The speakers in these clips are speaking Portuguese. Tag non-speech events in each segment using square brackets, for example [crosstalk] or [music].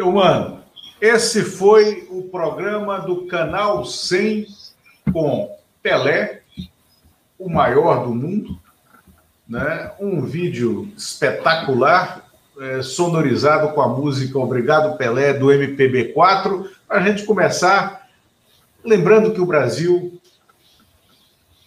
Eu, mano, esse foi o programa do Canal 100 com Pelé, o maior do mundo, né? um vídeo espetacular, é, sonorizado com a música Obrigado Pelé do MPB4, para a gente começar. Lembrando que o Brasil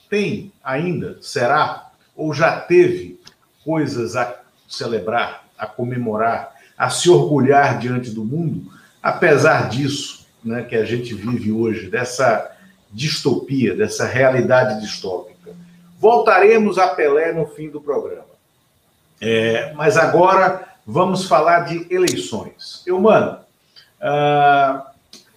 tem ainda, será, ou já teve coisas a celebrar, a comemorar, a se orgulhar diante do mundo, apesar disso né, que a gente vive hoje, dessa distopia, dessa realidade distópica. Voltaremos a Pelé no fim do programa. É, mas agora vamos falar de eleições. Eu, mano, uh,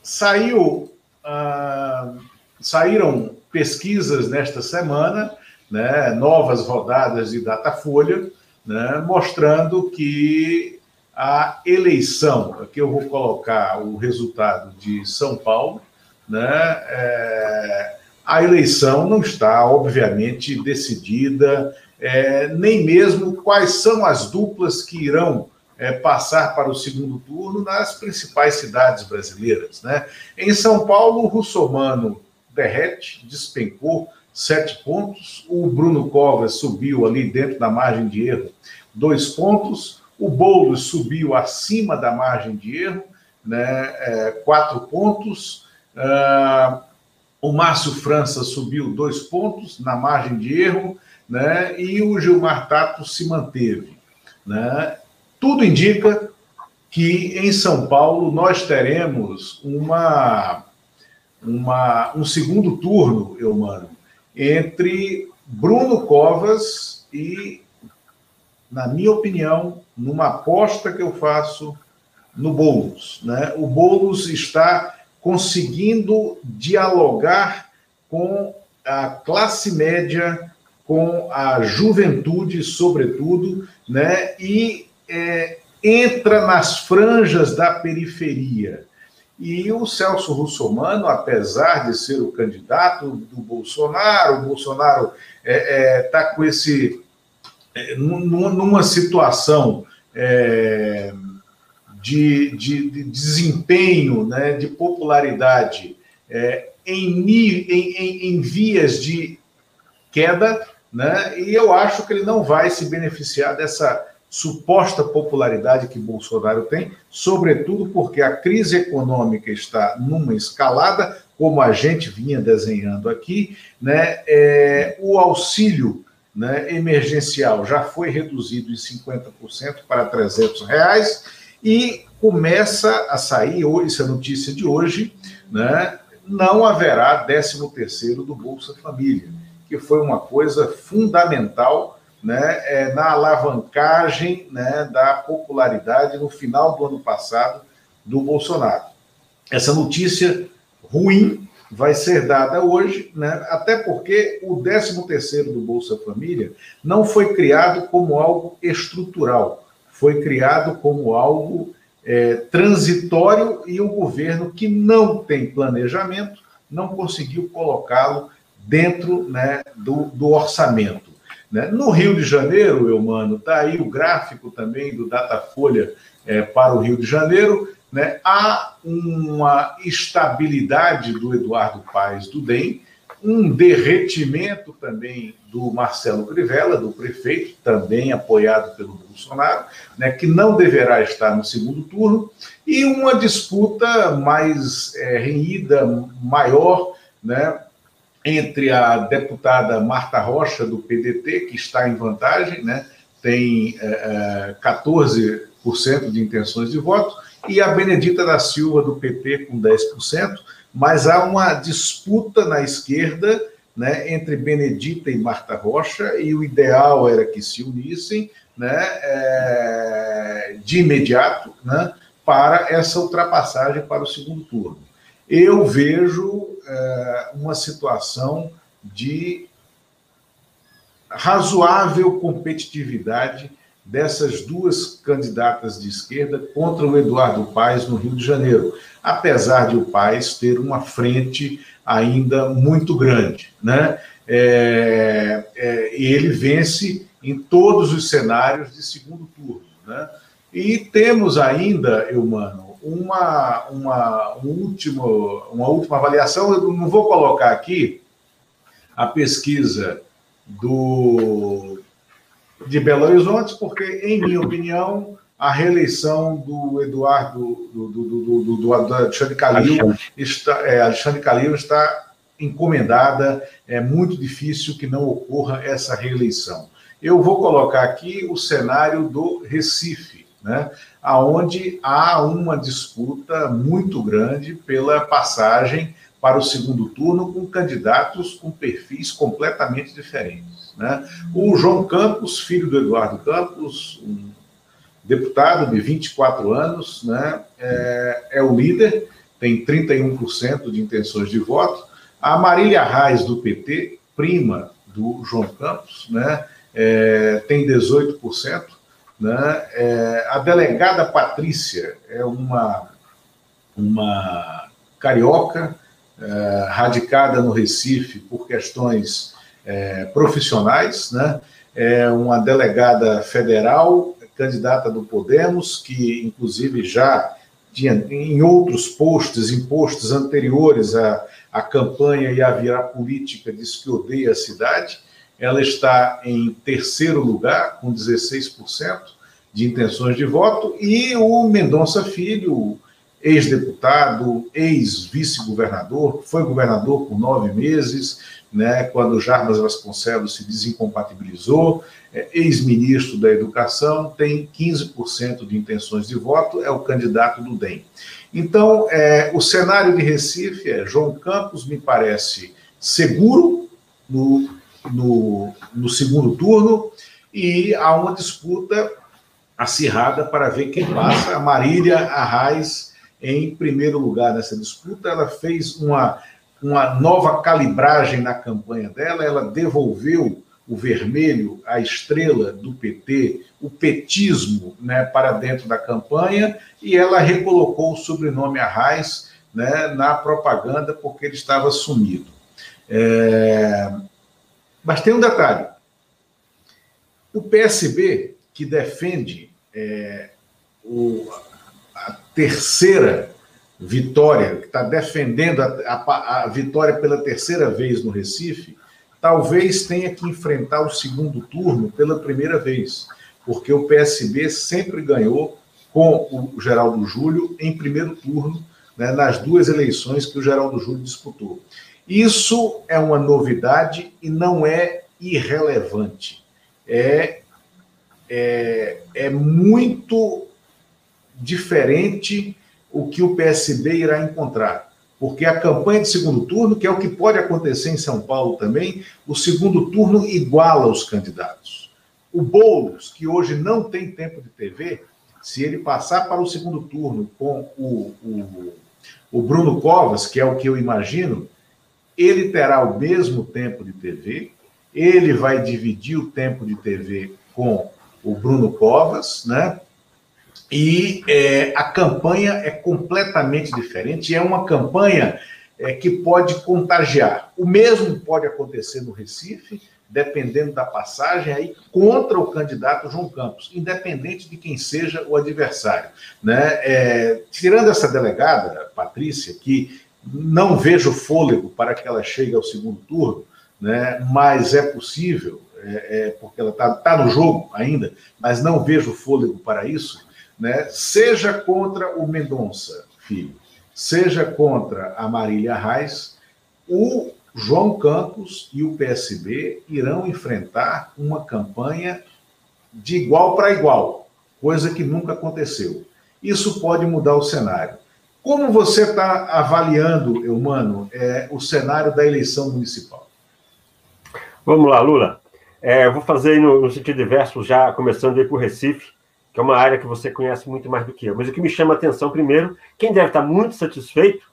saiu, uh, saíram pesquisas nesta semana, né, novas rodadas de Datafolha, né, mostrando que a eleição, aqui eu vou colocar o resultado de São Paulo, né, é, a eleição não está, obviamente, decidida, é, nem mesmo quais são as duplas que irão é, passar para o segundo turno nas principais cidades brasileiras. Né? Em São Paulo, o Russomano derrete, despencou sete pontos, o Bruno Covas subiu ali dentro da margem de erro dois pontos, o Boulos subiu acima da margem de erro, né, é, quatro pontos. Uh, o Márcio França subiu dois pontos na margem de erro, né? E o Gilmar Tato se manteve, né? Tudo indica que em São Paulo nós teremos uma, uma um segundo turno, eu mano, entre Bruno Covas e, na minha opinião, numa aposta que eu faço no Boulos, né? O Boulos está conseguindo dialogar com a classe média, com a juventude, sobretudo, né? e é, entra nas franjas da periferia. E o Celso Russomano, apesar de ser o candidato do Bolsonaro, o Bolsonaro está é, é, tá com esse. É, numa situação é, de, de, de desempenho, né, de popularidade é, em, em, em, vias de queda, né, e eu acho que ele não vai se beneficiar dessa suposta popularidade que Bolsonaro tem, sobretudo porque a crise econômica está numa escalada, como a gente vinha desenhando aqui, né, é, o auxílio né, emergencial já foi reduzido em 50% para 300 reais, e começa a sair, isso é notícia de hoje, né? não haverá 13 terceiro do Bolsa Família, que foi uma coisa fundamental né, é, na alavancagem né, da popularidade no final do ano passado do Bolsonaro. Essa notícia ruim vai ser dada hoje, né, até porque o 13 terceiro do Bolsa Família não foi criado como algo estrutural, foi criado como algo é, transitório e o governo que não tem planejamento não conseguiu colocá-lo dentro né, do, do, orçamento. Né? No Rio de Janeiro, Eumano, está aí o gráfico também do Datafolha é, para o Rio de Janeiro, né? há uma estabilidade do Eduardo Paes do DEM, um derretimento também do Marcelo Crivella, do prefeito, também apoiado pelo Bolsonaro, né, que não deverá estar no segundo turno, e uma disputa mais é, renhida, maior, né, entre a deputada Marta Rocha, do PDT, que está em vantagem, né, tem é, 14% é, de intenções de voto, e a Benedita da Silva, do PT, com 10%, mas há uma disputa na esquerda né, entre Benedita e Marta Rocha, e o ideal era que se unissem né, é, de imediato né, para essa ultrapassagem para o segundo turno. Eu vejo é, uma situação de razoável competitividade dessas duas candidatas de esquerda contra o Eduardo Paes no Rio de Janeiro apesar de o Paes ter uma frente ainda muito grande. Né? É, é, e ele vence em todos os cenários de segundo turno. Né? E temos ainda, Eumano, uma, uma, um último, uma última avaliação. Eu não vou colocar aqui a pesquisa do, de Belo Horizonte, porque, em minha opinião, a reeleição do Eduardo, do, do, do, do Alexandre Calil, está, é, Alexandre Calil está encomendada, é muito difícil que não ocorra essa reeleição. Eu vou colocar aqui o cenário do Recife, né, aonde há uma disputa muito grande pela passagem para o segundo turno com candidatos com perfis completamente diferentes. Né? O João Campos, filho do Eduardo Campos, um deputado de 24 anos, né, é, é o líder, tem 31% de intenções de voto. A Marília Reis, do PT, prima do João Campos, né, é, tem 18%. Né, é, a delegada Patrícia é uma, uma carioca, é, radicada no Recife por questões é, profissionais, né, é uma delegada federal candidata do Podemos, que inclusive já tinha em outros postos, em postos anteriores à, à campanha e à virar política, diz que odeia a cidade. Ela está em terceiro lugar, com 16% de intenções de voto, e o Mendonça Filho, ex-deputado, ex-vice-governador, foi governador por nove meses, né, quando Jarbas Vasconcelos se desincompatibilizou, é, ex-ministro da Educação, tem 15% de intenções de voto, é o candidato do DEM. Então, é, o cenário de Recife é João Campos, me parece seguro no, no, no segundo turno, e há uma disputa acirrada para ver quem passa. A Marília Arraes em primeiro lugar nessa disputa. Ela fez uma uma nova calibragem na campanha dela, ela devolveu o vermelho, a estrela do PT, o petismo né, para dentro da campanha, e ela recolocou o sobrenome Arraes né, na propaganda porque ele estava sumido. É... Mas tem um detalhe: o PSB, que defende é, o, a terceira Vitória, que está defendendo a, a, a, vitória pela terceira vez no Recife, talvez tenha que enfrentar o segundo turno pela primeira vez, porque o PSB sempre ganhou com o Geraldo Júlio em primeiro turno, né, nas duas eleições que o Geraldo Júlio disputou. Isso é uma novidade e não é irrelevante. É, é, é muito diferente o que o PSB irá encontrar. Porque a campanha de segundo turno, que é o que pode acontecer em São Paulo também, o segundo turno iguala os candidatos. O Boulos, que hoje não tem tempo de TV, se ele passar para o segundo turno com o, o, o Bruno Covas, que é o que eu imagino, ele terá o mesmo tempo de TV, ele vai dividir o tempo de TV com o Bruno Covas, né? E é, a campanha é completamente diferente, é uma campanha é, que pode contagiar. O mesmo pode acontecer no Recife, dependendo da passagem, aí contra o candidato João Campos, independente de quem seja o adversário. Né? É, tirando essa delegada, Patrícia, que não vejo fôlego para que ela chegue ao segundo turno, né? mas é possível, é, é porque ela está tá no jogo ainda, mas não vejo fôlego para isso né? seja contra o Mendonça Filho, seja contra a Marília Reis, o João Campos e o PSB irão enfrentar uma campanha de igual para igual, coisa que nunca aconteceu. Isso pode mudar o cenário. Como você está avaliando, Eumano, é, o cenário da eleição municipal? Vamos lá, Lula. É, vou fazer no, no sentido inverso, já começando aí por Recife que é uma área que você conhece muito mais do que eu. Mas o que me chama a atenção, primeiro, quem deve estar muito satisfeito,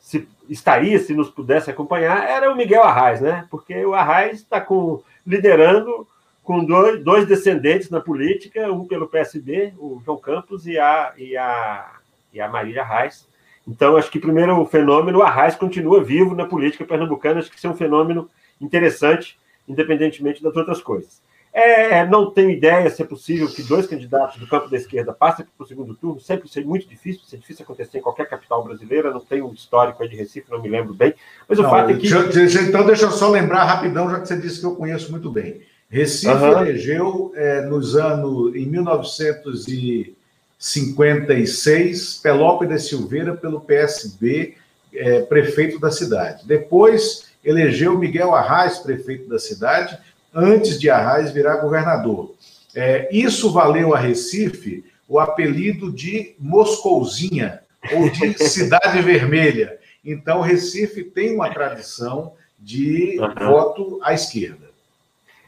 se estaria, se nos pudesse acompanhar, era o Miguel Arraes, né? Porque o Arraes está com, liderando com dois, dois descendentes na política, um pelo PSB, o João Campos, e a, e a, e a Marília Arraes. Então, acho que, primeiro, o fenômeno, o Arraes continua vivo na política pernambucana, acho que isso é um fenômeno interessante, independentemente das outras coisas. É, não tenho ideia se é possível que dois candidatos do campo da esquerda passem para o segundo turno, sempre é muito difícil, isso é difícil acontecer em qualquer capital brasileira, não tenho um histórico aí de Recife, não me lembro bem, mas o não, fato é que... Deixa, então deixa eu só lembrar rapidão, já que você disse que eu conheço muito bem. Recife uhum. elegeu é, nos anos, em 1956, Pelópidas Silveira pelo PSB, é, prefeito da cidade. Depois elegeu Miguel Arraes, prefeito da cidade, antes de Arraes virar governador. É, isso valeu a Recife o apelido de Moscouzinha, ou de [laughs] Cidade Vermelha. Então, Recife tem uma tradição de uhum. voto à esquerda.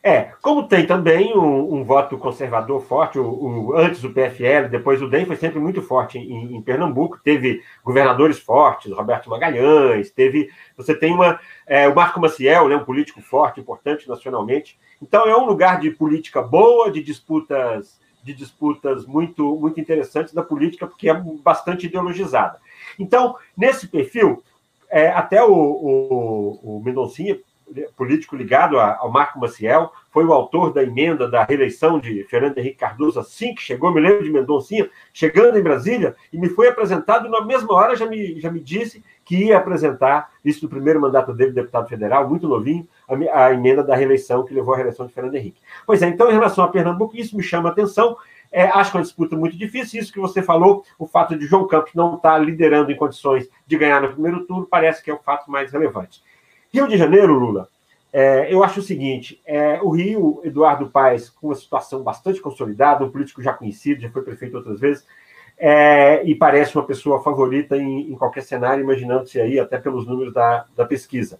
É, como tem também um, um voto conservador forte, o, o, antes o PFL, depois o DEM foi sempre muito forte em, em, Pernambuco, teve governadores fortes, Roberto Magalhães, teve. Você tem uma. É, o Marco Maciel, né, um político forte, importante nacionalmente. Então é um lugar de política boa, de disputas, de disputas muito, muito interessantes da política, porque é bastante ideologizada. Então, nesse perfil, é, até o, o, o Mendoncinha político ligado ao Marco Maciel, foi o autor da emenda da reeleição de Fernando Henrique Cardoso assim que chegou, me lembro de Mendoncinha, chegando em Brasília, e me foi apresentado, na mesma hora já me, já me disse que ia apresentar, isso no primeiro mandato dele, deputado federal, muito novinho, a, a emenda da reeleição que levou à reeleição de Fernando Henrique. Pois é, então, em relação a Pernambuco, isso me chama a atenção, é, acho que é uma disputa muito difícil. Isso que você falou, o fato de João Campos não estar liderando em condições de ganhar no primeiro turno, parece que é o fato mais relevante. Rio de Janeiro, Lula, é, eu acho o seguinte: é, o Rio, Eduardo Paes, com uma situação bastante consolidada, um político já conhecido, já foi prefeito outras vezes, é, e parece uma pessoa favorita em, em qualquer cenário, imaginando-se aí, até pelos números da, da pesquisa.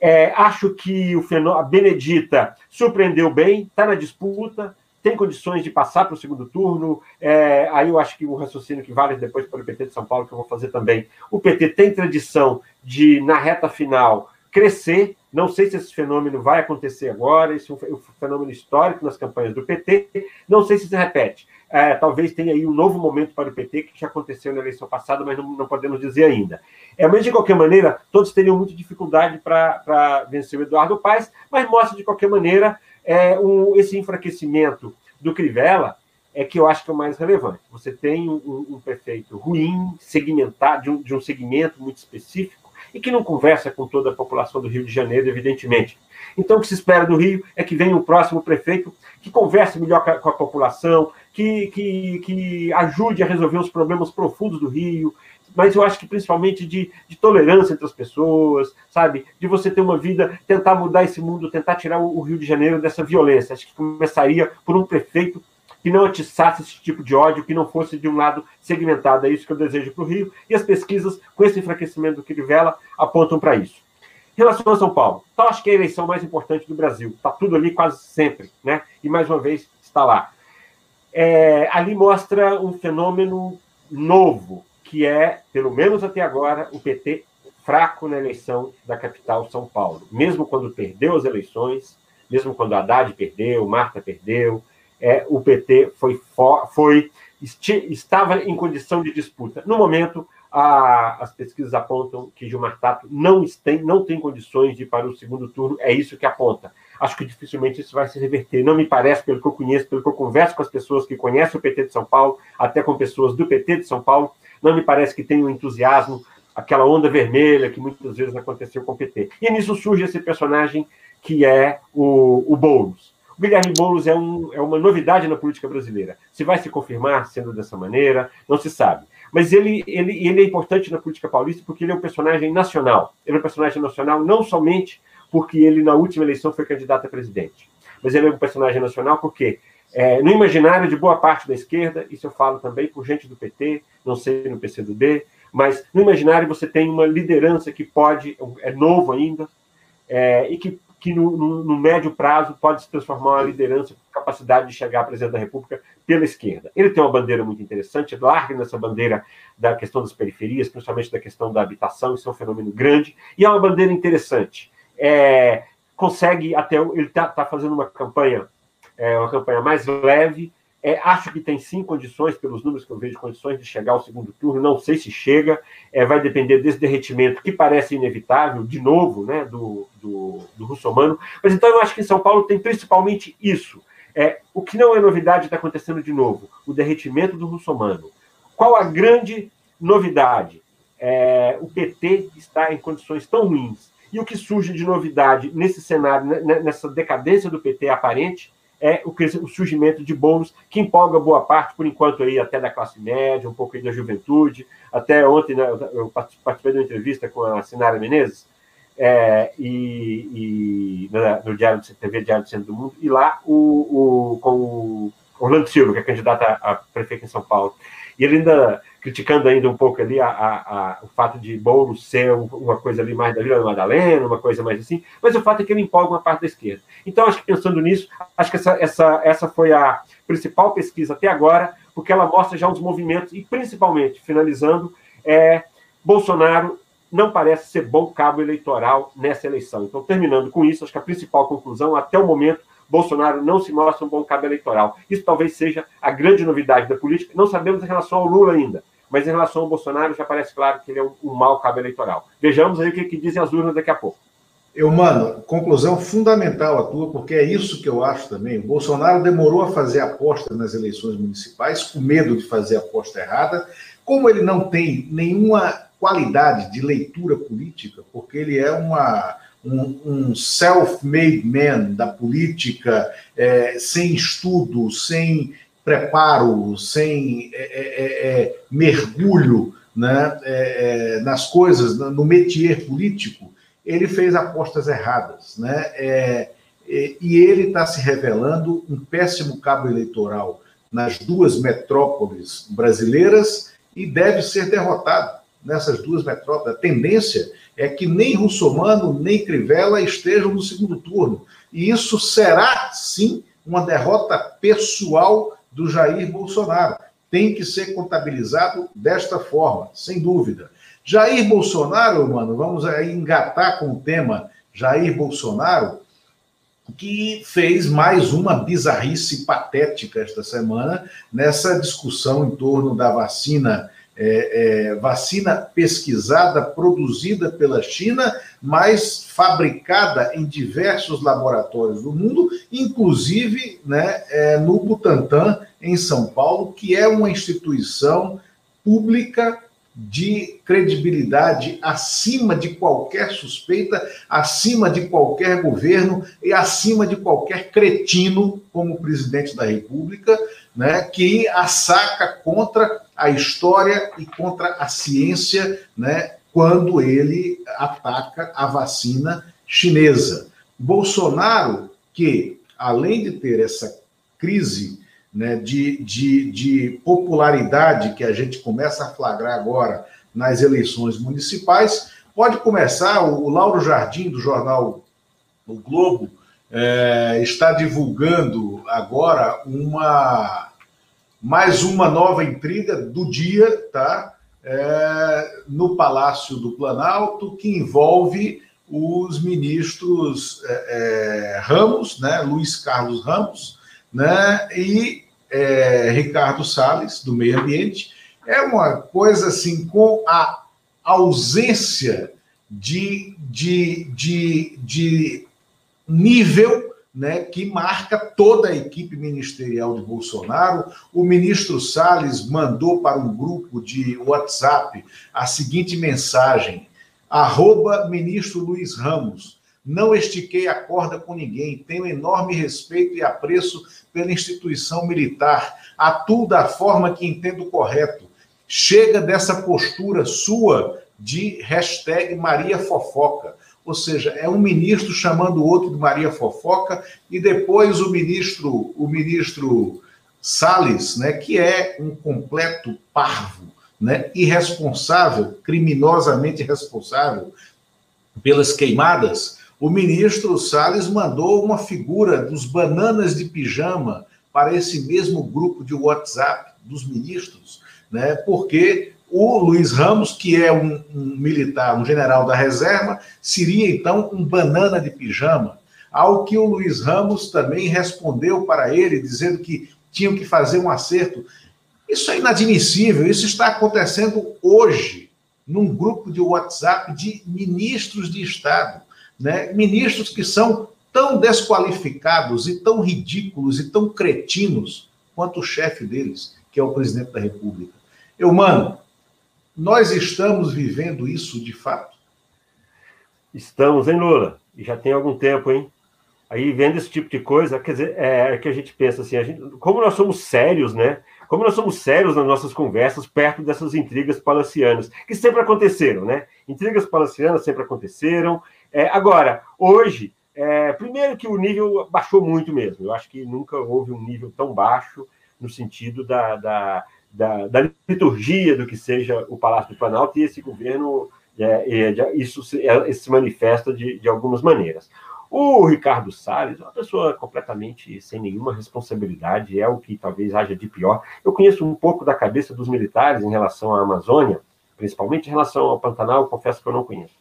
É, acho que o a Benedita surpreendeu bem, está na disputa, tem condições de passar para o segundo turno. É, aí eu acho que um raciocínio que vale depois para o PT de São Paulo, que eu vou fazer também. O PT tem tradição de, na reta final, crescer. Não sei se esse fenômeno vai acontecer agora, esse é um fenômeno histórico nas campanhas do PT. Não sei se se repete. É, talvez tenha aí um novo momento para o PT, que já aconteceu na eleição passada, mas não, não podemos dizer ainda. É, mas, de qualquer maneira, todos teriam muita dificuldade para vencer o Eduardo Paes, mas mostra, de qualquer maneira, é, um, esse enfraquecimento do Crivella é que eu acho que é o mais relevante. Você tem um, um prefeito ruim, segmentado, de um, de um segmento muito específico, e que não conversa com toda a população do Rio de Janeiro, evidentemente. Então, o que se espera do Rio é que venha um próximo prefeito que converse melhor com a, população, que, que, que ajude a resolver os problemas profundos do Rio, mas eu acho que principalmente de, de, tolerância entre as pessoas, sabe? De você ter uma vida, tentar mudar esse mundo, tentar tirar o, o Rio de Janeiro dessa violência. Acho que começaria por um prefeito que não atiçasse esse tipo de ódio, que não fosse de um lado segmentado. É isso que eu desejo para o Rio. E as pesquisas, com esse enfraquecimento do Crivella, apontam para isso. Em relação a São Paulo, então acho que é a eleição mais importante do Brasil. Está tudo ali quase sempre, né? E mais uma vez está lá. É, ali mostra um fenômeno novo, que é, pelo menos até agora, o PT fraco na eleição da capital São Paulo. Mesmo quando perdeu as eleições, mesmo quando Haddad perdeu, Marta perdeu, é, o PT foi, foi estava em condição de disputa. No momento, a, as pesquisas apontam que Gilmar Tato não tem, não tem condições de ir para o segundo turno, é isso que aponta. Acho que dificilmente isso vai se reverter. Não me parece, pelo que eu conheço, pelo que eu converso com as pessoas que conhecem o PT de São Paulo, até com pessoas do PT de São Paulo, não me parece que tenha um entusiasmo, aquela onda vermelha que muitas vezes aconteceu com o PT. E nisso surge esse personagem que é o, o Boulos. Guilherme Boulos é, um, é uma novidade na política brasileira. Se vai se confirmar sendo dessa maneira, não se sabe. Mas ele, ele, ele é importante na política paulista porque ele é um personagem nacional. Ele é um personagem nacional não somente porque ele, na última eleição, foi candidato a presidente, mas ele é um personagem nacional porque, é, no imaginário de boa parte da esquerda, isso eu falo também por gente do PT, não sei no PCdoB, mas no imaginário você tem uma liderança que pode, é novo ainda, é, e que que no, no, no, médio prazo pode se transformar uma liderança com capacidade de chegar a presidente da República pela esquerda. Ele tem uma bandeira muito interessante, larga nessa bandeira da questão das periferias, principalmente da questão da habitação, isso é um fenômeno grande, e é uma bandeira interessante. É, consegue até ele está tá fazendo uma campanha, é, uma campanha mais leve, é, acho que tem sim condições, pelos números que eu vejo, condições de chegar ao segundo turno. Não sei se chega, é, vai depender desse derretimento que parece inevitável, de novo, né, do, do, do russomano. Mas então eu acho que em São Paulo tem principalmente isso. É, o que não é novidade está acontecendo de novo: o derretimento do russomano. Qual a grande novidade? É, o PT está em condições tão ruins. E o que surge de novidade nesse cenário, né, nessa decadência do PT aparente, é o, o surgimento de bolos que empolga boa parte, por enquanto, aí até da classe média, um pouco aí da juventude. Até ontem né, eu participei de uma entrevista com a Sinara Menezes, é, e, e no, Diário de TV Diário do Centro do Mundo, e lá o, o, com o Orlando Silva, que é candidato a prefeito em São Paulo. E ele ainda criticando ainda um pouco ali a, a, a, o fato de Boulos ser uma coisa ali mais da Vila Madalena, uma coisa mais assim, mas o fato é que ele empolga uma parte da esquerda. Então, acho que pensando nisso, acho que essa, essa, essa foi a principal pesquisa até agora, porque ela mostra já os movimentos, e principalmente, finalizando, é, Bolsonaro não parece ser bom cabo eleitoral nessa eleição. Então, terminando com isso, acho que a principal conclusão, até o momento, Bolsonaro não se mostra um bom cabo eleitoral. Isso talvez seja a grande novidade da política. Não sabemos em relação ao Lula ainda, mas em relação ao Bolsonaro já parece claro que ele é um, um mau cabo eleitoral. Vejamos aí o que, que dizem as urnas daqui a pouco. Eu, mano, conclusão fundamental a tua, porque é isso que eu acho também. O Bolsonaro demorou a fazer aposta nas eleições municipais, com medo de fazer aposta errada. Como ele não tem nenhuma qualidade de leitura política, porque ele é uma, um, um self-made man da política, é, sem estudo, sem preparo, sem é, é, é, é mergulho né, nas coisas, no métier político, ele fez apostas erradas. Né? e ele está se revelando um péssimo cabo eleitoral nas duas metrópoles brasileiras e deve ser derrotado nessas duas metrópoles. A tendência é que nem Russomano nem Crivella estejam no segundo turno. E isso será, sim, uma derrota pessoal do Jair Bolsonaro. Tem que ser contabilizado desta forma, sem dúvida. Jair Bolsonaro, mano, vamos engatar com o tema Jair Bolsonaro, que fez mais uma bizarrice patética esta semana nessa discussão em torno da vacina é, é, vacina pesquisada, produzida pela China, mas fabricada em diversos laboratórios do mundo, inclusive né, é, no Butantan, em São Paulo, que é uma instituição pública de credibilidade acima de qualquer suspeita, acima de qualquer governo e acima de qualquer cretino como presidente da República, né, que assaca contra a história e contra a ciência, né, quando ele ataca a vacina chinesa. Bolsonaro, que além de ter essa crise né, de, de, de popularidade que a gente começa a flagrar agora nas eleições municipais, pode começar. O, Lauro Jardim, do jornal O Globo, é, está divulgando agora uma mais uma nova intriga do dia, tá? É, no Palácio do Planalto, que envolve os ministros é, é, Ramos, né, Luiz Carlos Ramos, né, e é, Ricardo Salles, do Meio Ambiente. É uma coisa assim, com a ausência de, de, de, de nível né, que marca toda a equipe ministerial de Bolsonaro. O ministro Salles mandou para um grupo de WhatsApp a seguinte mensagem: arroba ministro Luiz Ramos. Não estiquei a corda com ninguém, tenho enorme respeito e apreço pela instituição militar, atuo da forma que entendo correto. Chega dessa postura sua de hashtag Maria Fofoca ou seja, é um ministro chamando o outro de Maria Fofoca e depois o ministro, o ministro Salles, né, que é um completo parvo, né, irresponsável, criminosamente responsável pelas queimadas. O ministro Salles mandou uma figura dos bananas de pijama para esse mesmo grupo de WhatsApp dos ministros, né, porque o Luiz Ramos, que é um, um, militar, um general da reserva, seria então um banana de pijama. Ao que o Luiz Ramos também respondeu para ele, dizendo que tinham que fazer um acerto. Isso é inadmissível, isso está acontecendo hoje, num grupo de WhatsApp de ministros de Estado, né? ministros que são tão desqualificados e tão ridículos e tão cretinos quanto o chefe deles, que é o presidente da República. Eu, mano, nós estamos vivendo isso de fato? Estamos, hein, Lula? E já tem algum tempo, hein? Aí, vendo esse tipo de coisa, quer dizer, é, é que a gente pensa assim, gente, como nós somos sérios, né? Como nós somos sérios nas nossas conversas perto dessas intrigas palacianas, que sempre aconteceram, né? Intrigas palacianas sempre aconteceram. É, agora, hoje, é, primeiro que o nível baixou muito mesmo. Eu acho que nunca houve um nível tão baixo no sentido da, da, da, da liturgia do que seja o Palácio do Planalto e esse governo, é, é, isso, se, é, se manifesta de, de algumas maneiras. O Ricardo Salles é uma pessoa completamente sem nenhuma responsabilidade, é o que talvez haja de pior. Eu conheço um pouco da cabeça dos militares em relação à Amazônia, principalmente em relação ao Pantanal, confesso que eu não conheço.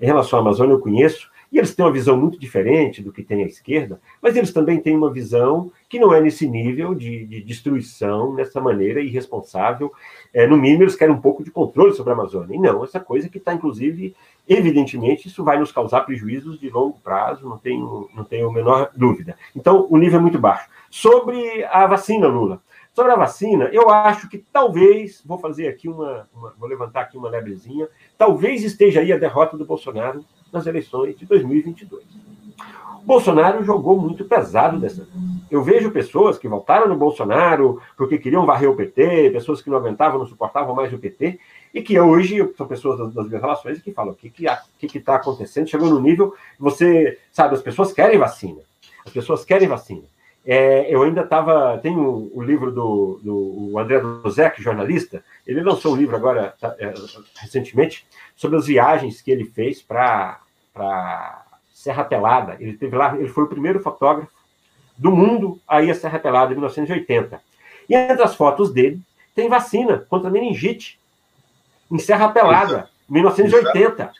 Em relação à Amazônia, eu conheço, e eles têm uma visão muito diferente do que tem a esquerda, mas eles também têm uma visão que não é nesse nível de, de destruição, nessa maneira irresponsável. É, no mínimo, eles querem um pouco de controle sobre a Amazônia. E não, essa coisa que está, inclusive, evidentemente, isso vai nos causar prejuízos de longo prazo, não tenho, não tenho a menor dúvida. Então, o nível é muito baixo. Sobre a vacina, Lula. Sobre a vacina, eu acho que talvez, vou fazer aqui uma, uma vou levantar aqui uma lebrezinha, talvez esteja aí a derrota do Bolsonaro nas eleições de 2022. O Bolsonaro jogou muito pesado dessa vez. Eu vejo pessoas que votaram no Bolsonaro porque queriam varrer o PT, pessoas que não aguentavam, não suportavam mais o PT, e que hoje são pessoas das, das minhas relações que falam o que está que, que tá acontecendo, chegou no nível, você sabe, as pessoas querem vacina, as pessoas querem vacina. É, eu ainda estava. Tem o, o, livro do, do André Dozek, jornalista, ele lançou um livro agora, tá, é, recentemente, sobre as viagens que ele fez para Serra Pelada. Ele teve lá, ele foi o primeiro fotógrafo do mundo a ir à Serra Pelada em 1980. E entre as fotos dele tem vacina contra meningite em Serra Pelada, 1980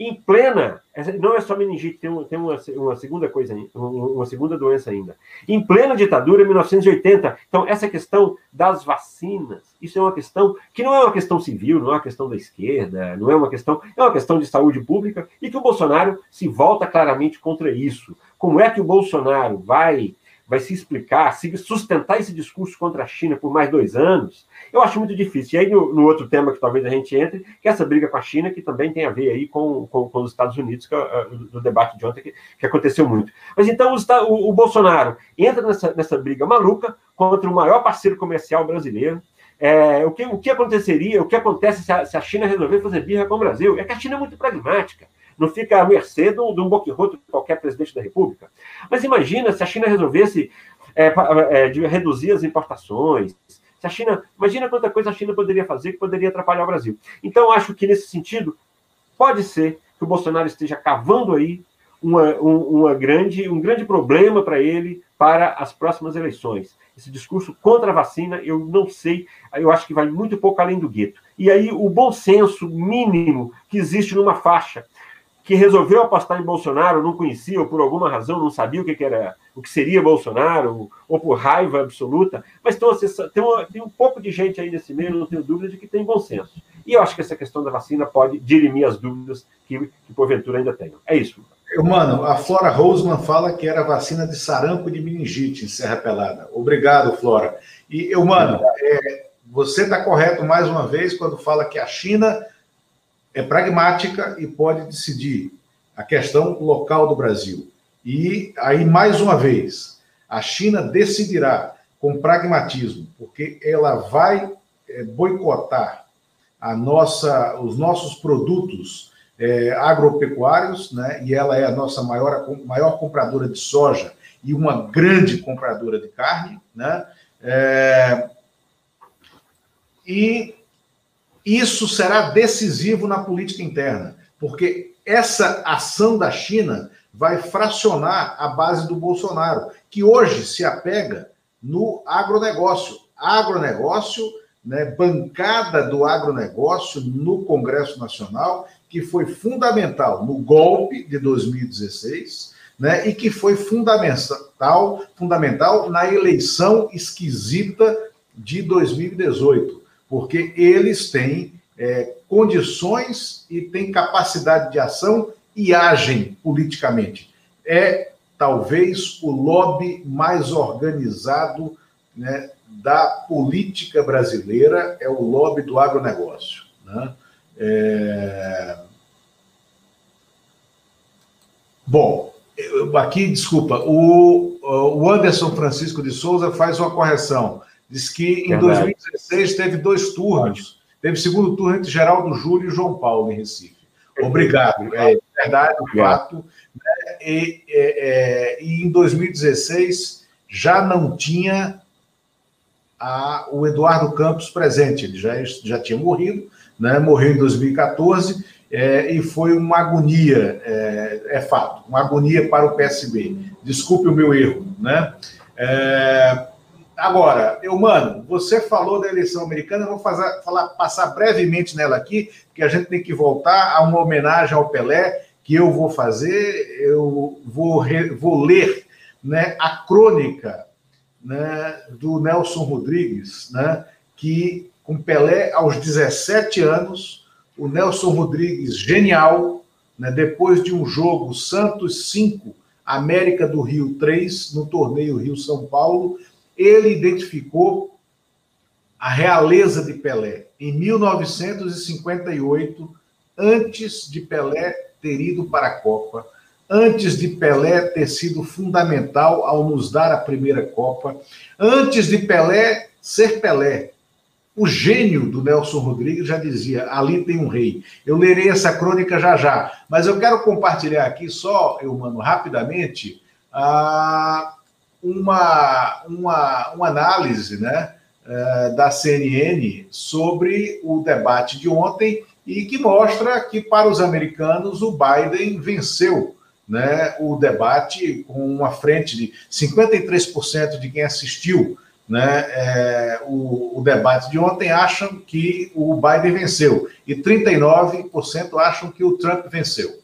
em plena, não é só meningite, tem, uma, tem uma, uma, segunda coisa, uma segunda doença ainda. Em plena ditadura, 1980. Então, essa questão das vacinas, isso é uma questão que não é uma questão civil, não é uma questão da esquerda, não é uma questão, é uma questão de saúde pública e que o Bolsonaro se volta claramente contra isso. Como é que o Bolsonaro vai vai se explicar, se sustentar esse discurso contra a China por mais dois anos, eu acho muito difícil. E aí, no, no, outro tema que talvez a gente entre, que é essa briga com a China, que também tem a ver aí com, com, com os Estados Unidos, que é uh, do debate de ontem, que, que aconteceu muito. Mas então o, o, Bolsonaro entra nessa, nessa briga maluca contra o maior parceiro comercial brasileiro, é, o, que, o que aconteceria, o que acontece se a, se a, China resolver fazer birra com o Brasil? É que a China é muito pragmática não fica à mercê de um boquirroto de qualquer presidente da República. Mas imagina se a China resolvesse é, é, de reduzir as importações. Se a China, imagina quanta coisa a China poderia fazer que poderia atrapalhar o Brasil. Então, acho que nesse sentido, pode ser que o Bolsonaro esteja cavando aí uma, uma grande, um grande problema para ele para as próximas eleições. Esse discurso contra a vacina, eu não sei, eu acho que vai muito pouco além do gueto. E aí, o bom senso mínimo que existe numa faixa que resolveu apostar em Bolsonaro, não conhecia, ou por alguma razão não sabia o que, era, o que seria Bolsonaro, ou por raiva absoluta, mas tem, uma, tem um pouco de gente aí nesse meio, não tenho dúvida de que tem bom senso. E eu acho que essa questão da vacina pode dirimir as dúvidas que, que porventura ainda tenham. É isso. Mano, a Flora Roseman fala que era vacina de sarampo de meningite em Serra Pelada. Obrigado, Flora. E, eu, mano, é, você está correto mais uma vez quando fala que a China é pragmática e pode decidir a questão local do Brasil. E aí, mais uma vez, a China decidirá com pragmatismo, porque ela vai é, boicotar a nossa, os nossos produtos é, agropecuários, né? e ela é a nossa maior, maior compradora de soja e uma grande compradora de carne. Né? É, e isso será decisivo na política interna, porque essa ação da China vai fracionar a base do Bolsonaro, que hoje se apega no agronegócio. Agronegócio, né, bancada do agronegócio no Congresso Nacional, que foi fundamental no golpe de 2016, né, e que foi fundamental, fundamental na eleição esquisita de 2018 porque eles têm é, condições e têm capacidade de ação e agem politicamente. É talvez o lobby mais organizado né, da política brasileira é o lobby do agronegócio. Né? É... Bom, aqui, desculpa, o, o Anderson Francisco de Souza faz uma correção. Diz que em Verdade. 2016 teve dois turnos. Teve segundo turno entre Geraldo Júlio e João Paulo em Recife. Obrigado. É verdade, o fato. Né? E, é, é, e, em 2016 já não tinha a, o Eduardo Campos presente. Ele já, já tinha morrido, né? morreu em 2014 é, e foi uma agonia, é, é, fato, uma agonia para o PSB. Desculpe o meu erro, né? É, agora, eu, mano, você falou da eleição americana, eu vou fazer, falar, passar brevemente nela aqui, porque a gente tem que voltar a uma homenagem ao Pelé que eu vou fazer. Eu vou, re, vou ler né, a crônica né, do Nelson Rodrigues, né, que com Pelé aos 17 anos o Nelson Rodrigues, genial, né, depois de um jogo Santos 5, América do Rio 3, no torneio Rio-São Paulo, ele identificou a realeza de Pelé em 1958, antes de Pelé ter ido para a Copa, antes de Pelé ter sido fundamental ao nos dar a primeira Copa, antes de Pelé ser Pelé, o gênio do Nelson Rodrigues já dizia: ali tem um rei. Eu lerei essa crônica já já, mas eu quero compartilhar aqui só, eu mano, rapidamente, ah, uma, uma, uma análise né, eh, da CNN sobre o debate de ontem e que mostra que, para os americanos, o Biden venceu né, o debate com uma frente de 53% de quem assistiu né, é, o, o, debate de ontem acham que o Biden venceu e 39% acham que o Trump venceu.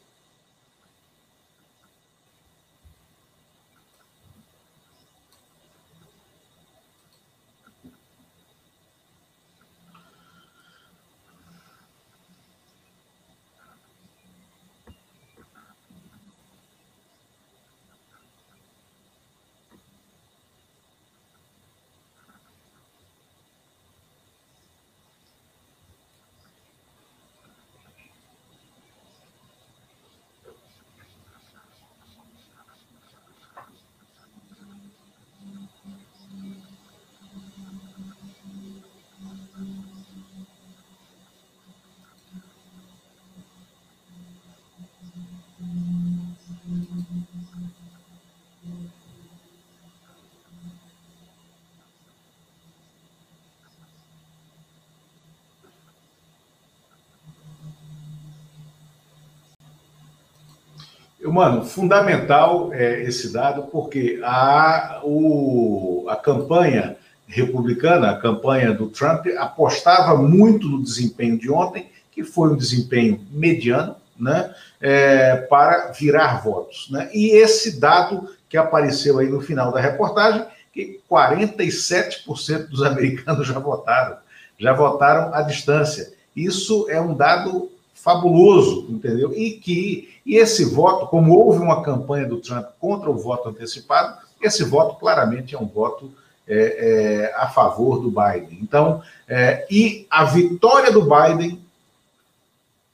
Mano, fundamental é esse dado, porque a, o, a campanha republicana, a campanha do Trump, apostava muito no desempenho de ontem, que foi um desempenho mediano, né, é, para virar votos. Né? E esse dado que apareceu aí no final da reportagem, que 47% dos [laughs] americanos já votaram, já votaram à distância. Isso é um dado fabuloso, entendeu? E que e esse voto, como houve uma campanha do Trump contra o voto antecipado, esse voto claramente é um voto é, é, a favor do Biden. Então, é, e a vitória do Biden,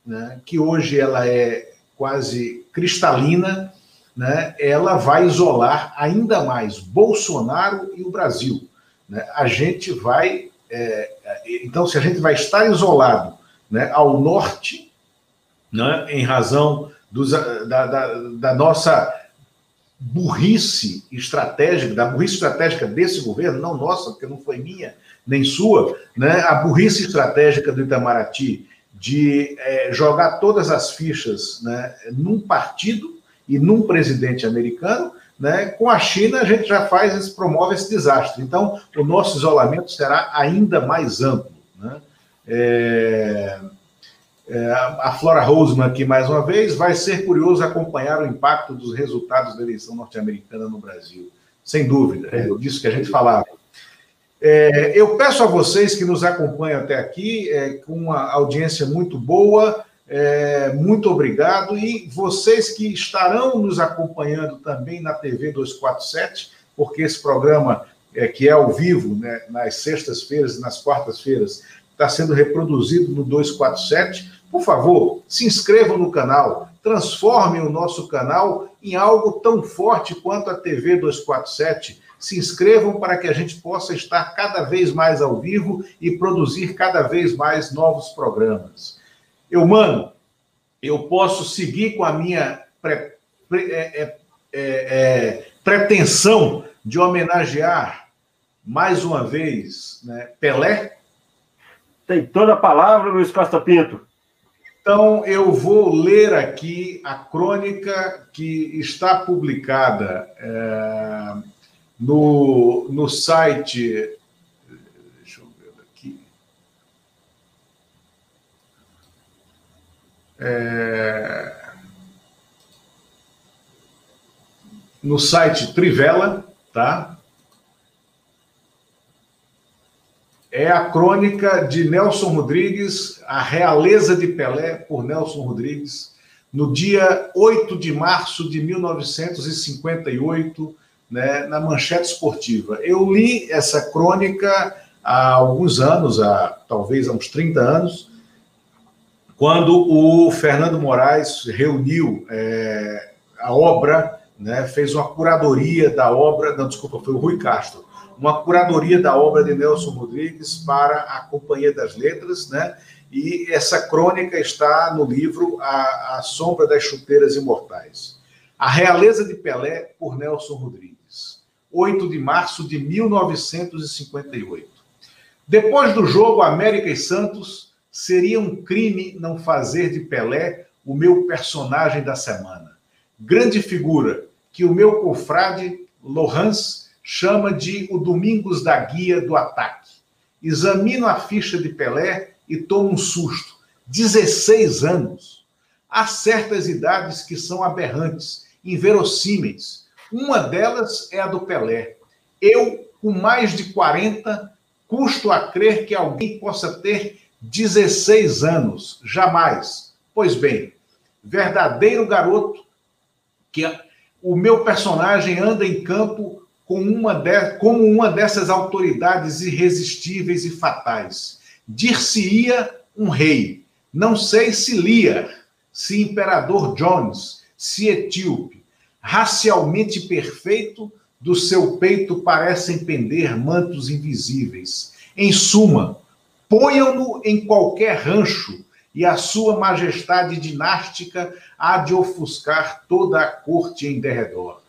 né, que hoje ela é quase cristalina, né, ela vai isolar ainda mais Bolsonaro e o Brasil. Né? A gente vai, é, então, se a gente vai estar isolado né, ao norte né, em razão dos, da, da, da, nossa burrice estratégica, da burrice estratégica desse governo, não nossa, porque não foi minha, nem sua, né, a burrice estratégica do Itamaraty de é, jogar todas as fichas né, num partido e num presidente americano, né, com a China a gente já faz, esse, promove esse desastre. Então, o nosso isolamento será ainda mais amplo. Né? É... É, a Flora Roseman aqui mais uma vez, vai ser curioso acompanhar o impacto dos resultados da eleição norte-americana no Brasil. Sem dúvida, é disso que a gente falava. É, eu peço a vocês que nos acompanham até aqui, é, com uma audiência muito boa, É, muito obrigado. E vocês que estarão nos acompanhando também na TV 247, porque esse programa, é, que é ao vivo, né, nas sextas-feiras e nas quartas-feiras, está sendo reproduzido no 247. Por favor, se inscrevam no canal, transformem o nosso canal em algo tão forte quanto a TV 247. Se inscrevam para que a gente possa estar cada vez mais ao vivo e produzir cada vez mais novos programas. Eu, mano, eu posso seguir com a minha pre, pre, é, é, é, é pretensão de homenagear mais uma vez né, Pelé? Tem toda a palavra, Luiz Costa Pinto. Então, eu vou ler aqui a crônica que está publicada é, no, no site. Deixa eu ver aqui. É, no site Trivela, tá? É a crônica de Nelson Rodrigues, A Realeza de Pelé, por Nelson Rodrigues, no dia 8 de março de 1958, né, na Manchete Esportiva. Eu li essa crônica há alguns anos, há, talvez há uns 30 anos, quando o Fernando Moraes reuniu é, a obra, né, fez uma curadoria da obra, não, desculpa, foi o Rui Castro, uma curadoria da obra de Nelson Rodrigues para a Companhia das Letras, né? E essa crônica está no livro A, a Sombra das Chuteiras Imortais. A Realeza de Pelé, por Nelson Rodrigues. 8 de março de 1958. Depois do jogo América e Santos, seria um crime não fazer de Pelé o meu personagem da semana. Grande figura que o meu confrade Lohans chama de o Domingos da Guia do Ataque. Examino a ficha de Pelé e tomo um susto. 16 anos. Há certas idades que são aberrantes, inverossímeis. Uma delas é a do Pelé. Eu, com mais de 40, custo a crer que alguém possa ter 16 anos. Jamais. Pois bem, verdadeiro garoto que o meu personagem anda em campo com uma de, como uma dessas autoridades irresistíveis e fatais. Dir-se-ia um rei, não sei se Lear, se Imperador Jones, se Etíope, racialmente perfeito, do seu peito parecem pender mantos invisíveis. Em suma, ponham-no em qualquer rancho e a sua majestade dinástica há de ofuscar toda a corte em derredor.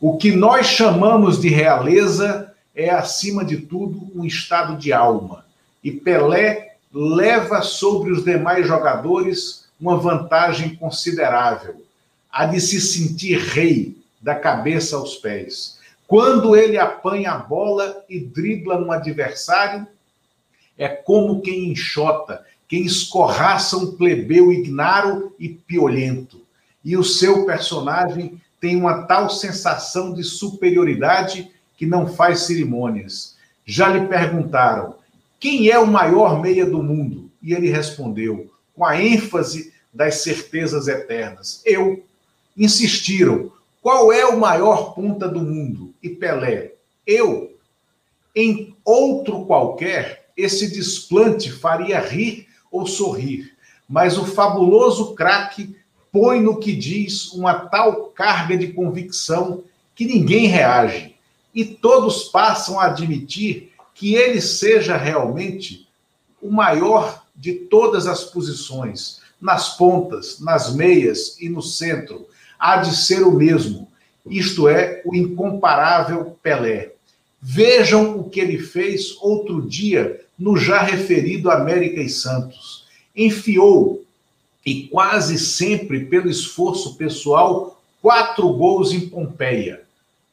O que nós chamamos de realeza é, acima de tudo, um estado de alma. E Pelé leva sobre os demais jogadores uma vantagem considerável, a de se sentir rei da cabeça aos pés. Quando ele apanha a bola e dribla um adversário, é como quem enxota, quem escorraça um plebeu ignaro e piolento. E o seu personagem tem uma tal sensação de superioridade que não faz cerimônias. Já lhe perguntaram quem é o maior meia do mundo? E ele respondeu, com a ênfase das certezas eternas: Eu. Insistiram: qual é o maior ponta do mundo? E Pelé: Eu. Em outro qualquer, esse desplante faria rir ou sorrir, mas o fabuloso craque põe no que diz uma tal carga de convicção que ninguém reage e todos passam a admitir que ele seja realmente o maior de todas as posições, nas pontas, nas meias e no centro, há de ser o mesmo, isto é, o incomparável Pelé. Vejam o que ele fez outro dia no já referido América e Santos. Enfiou e quase sempre pelo esforço pessoal, quatro gols em Pompeia.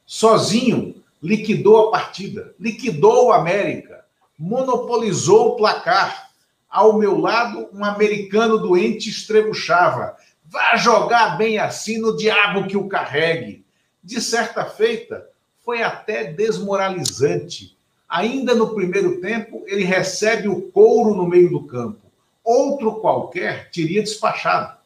Sozinho, liquidou a partida, liquidou o América, monopolizou o placar. Ao meu lado, um americano doente estrebuchava. Vá jogar bem assim no diabo que o carregue. De certa feita, foi até desmoralizante. Ainda no primeiro tempo, ele recebe o couro no meio do campo. Outro qualquer teria despachado.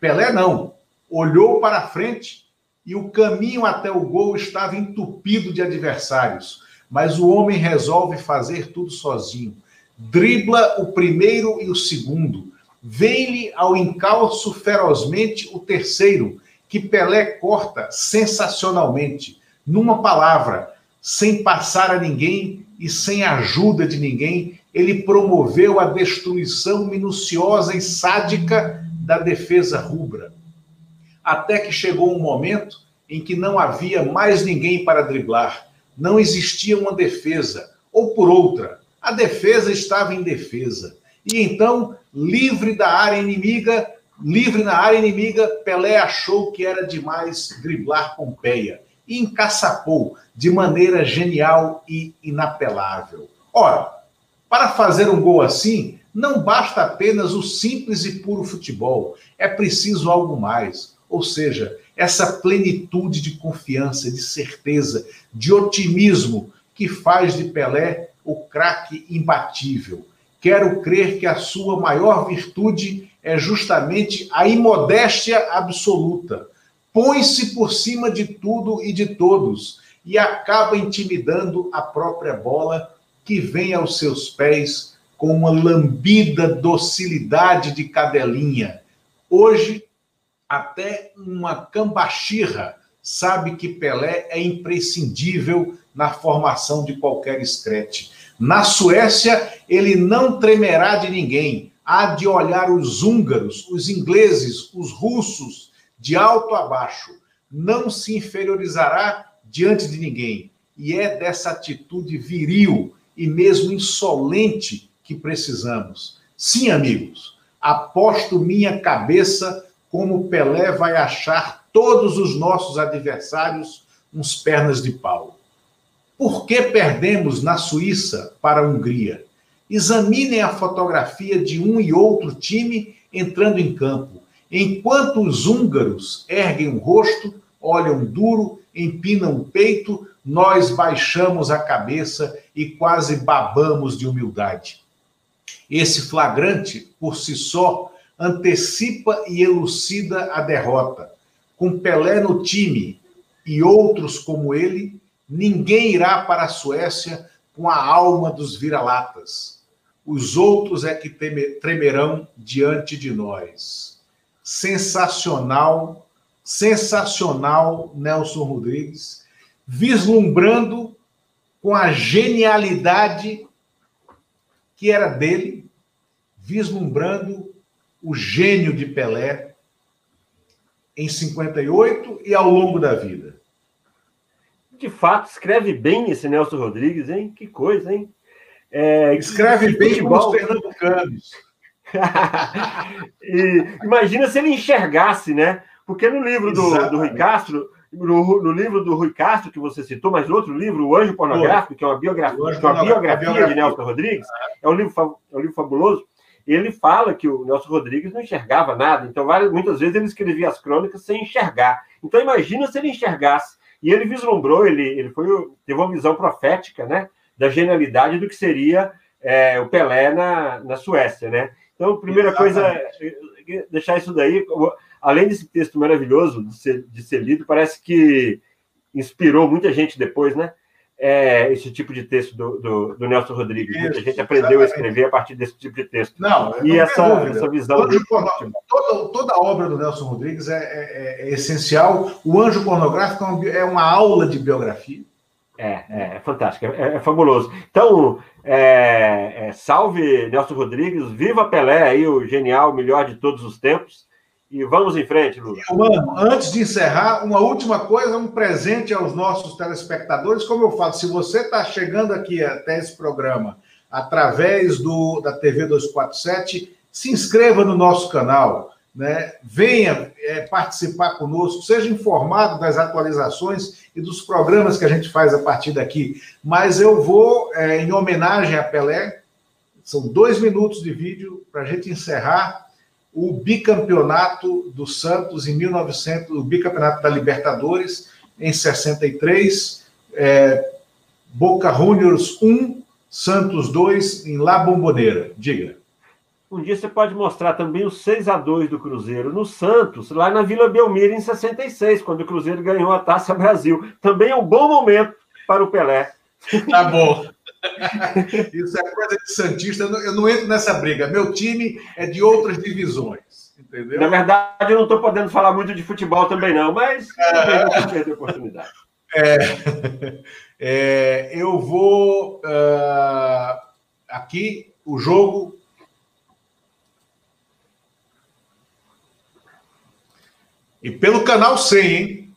Pelé não. Olhou para frente e o caminho até o gol estava entupido de adversários. Mas o homem resolve fazer tudo sozinho. Dribla o primeiro e o segundo. Vem-lhe ao encalço ferozmente o terceiro, que Pelé corta sensacionalmente. Numa palavra, sem passar a ninguém e sem ajuda de ninguém, ele promoveu a destruição minuciosa e sádica da defesa rubra. Até que chegou um momento em que não havia mais ninguém para driblar, não existia uma defesa, ou por outra, a defesa estava em defesa. E então, livre da área inimiga, livre na área inimiga, Pelé achou que era demais driblar Pompeia e encaçapou de maneira genial e inapelável. Ora, para fazer um gol assim, não basta apenas o simples e puro futebol, é preciso algo mais. Ou seja, essa plenitude de confiança, de certeza, de otimismo que faz de Pelé o craque imbatível. Quero crer que a sua maior virtude é justamente a imodéstia absoluta. Põe-se por cima de tudo e de todos e acaba intimidando a própria bola que vem aos seus pés com uma lambida docilidade de cadelinha. Hoje até uma cambachirra sabe que Pelé é imprescindível na formação de qualquer escrete. Na Suécia, ele não tremerá de ninguém. Há de olhar os húngaros, os ingleses, os russos, de alto a baixo. Não se inferiorizará diante de ninguém. E é dessa atitude viril e mesmo insolente que precisamos. Sim, amigos, aposto minha cabeça como Pelé vai achar todos os nossos adversários uns pernas de pau. Por que perdemos na Suíça para a Hungria? Examinem a fotografia de um e outro time entrando em campo. Enquanto os húngaros erguem o rosto, olham duro, empinam o peito, nós baixamos a cabeça e quase babamos de humildade. Esse flagrante, por si só, antecipa e elucida a derrota. Com Pelé no time e outros como ele, ninguém irá para a Suécia com a alma dos vira-latas. Os outros é que tremerão diante de nós. Sensacional, sensacional Nelson Rodrigues, vislumbrando com a genialidade que era dele, vislumbrando o gênio de Pelé em 58 e ao longo da vida. De fato, escreve bem esse Nelson Rodrigues, hein? Que coisa, hein? É, escreve bem futebol... os pernambucanos. [laughs] e, imagina se ele enxergasse, né? Porque no livro do, do Rui Castro, no, no, livro do Rui Castro, que você citou, mas no outro livro, O Anjo Pornográfico, que é uma biografia, que é uma biografia, biografia de Nelson Rodrigues, é um livro, é um livro fabuloso ele fala que o Nelson Rodrigues não enxergava nada, então várias, muitas vezes ele escrevia as crônicas sem enxergar. Então imagina se ele enxergasse. E ele vislumbrou, ele, ele foi, teve uma visão profética, né, da genialidade do que seria é, o Pelé na, na Suécia, né? Então, primeira Exatamente. coisa, deixar isso daí, além desse texto maravilhoso de ser, de ser lido, parece que inspirou muita gente depois, né? é, esse tipo de texto do, do, do Nelson Rodrigues. Isso, Muita gente aprendeu exatamente. a escrever a partir desse tipo de texto. Não, e não essa, essa visão. Anjo, toda, toda a obra do Nelson Rodrigues é, é, é essencial. O Anjo Pornográfico é uma aula de biografia. É, é, é fantástico, é, é, fabuloso. Então, é, é, salve Nelson Rodrigues, viva Pelé aí, o genial, melhor de todos os tempos. E vamos em frente, Lula. Mano, antes de encerrar, uma última coisa, um presente aos nossos telespectadores. Como eu falo, se você está chegando aqui até esse programa através do, da TV 247, se inscreva no nosso canal, né? venha é, participar conosco, seja informado das atualizações e dos programas que a gente faz a partir daqui. Mas eu vou, é, em homenagem a Pelé, são dois minutos de vídeo para a gente encerrar o bicampeonato do Santos em 1900, o bicampeonato da Libertadores em 63, é, Boca Juniors 1, Santos 2 em La Bombonera. Diga. Um dia você pode mostrar também o 6 a 2 do Cruzeiro no Santos, lá na Vila Belmiro, em 66, quando o Cruzeiro ganhou a Taça Brasil. Também é um bom momento para o Pelé. Tá bom. Isso é coisa de Santista, eu não, eu não entro nessa briga. Meu time é de outras divisões, entendeu? Na verdade, eu não estou podendo falar muito de futebol também, não, mas é... não perder a oportunidade. É, [laughs] é, eu vou uh, aqui o jogo E pelo canal 100, hein?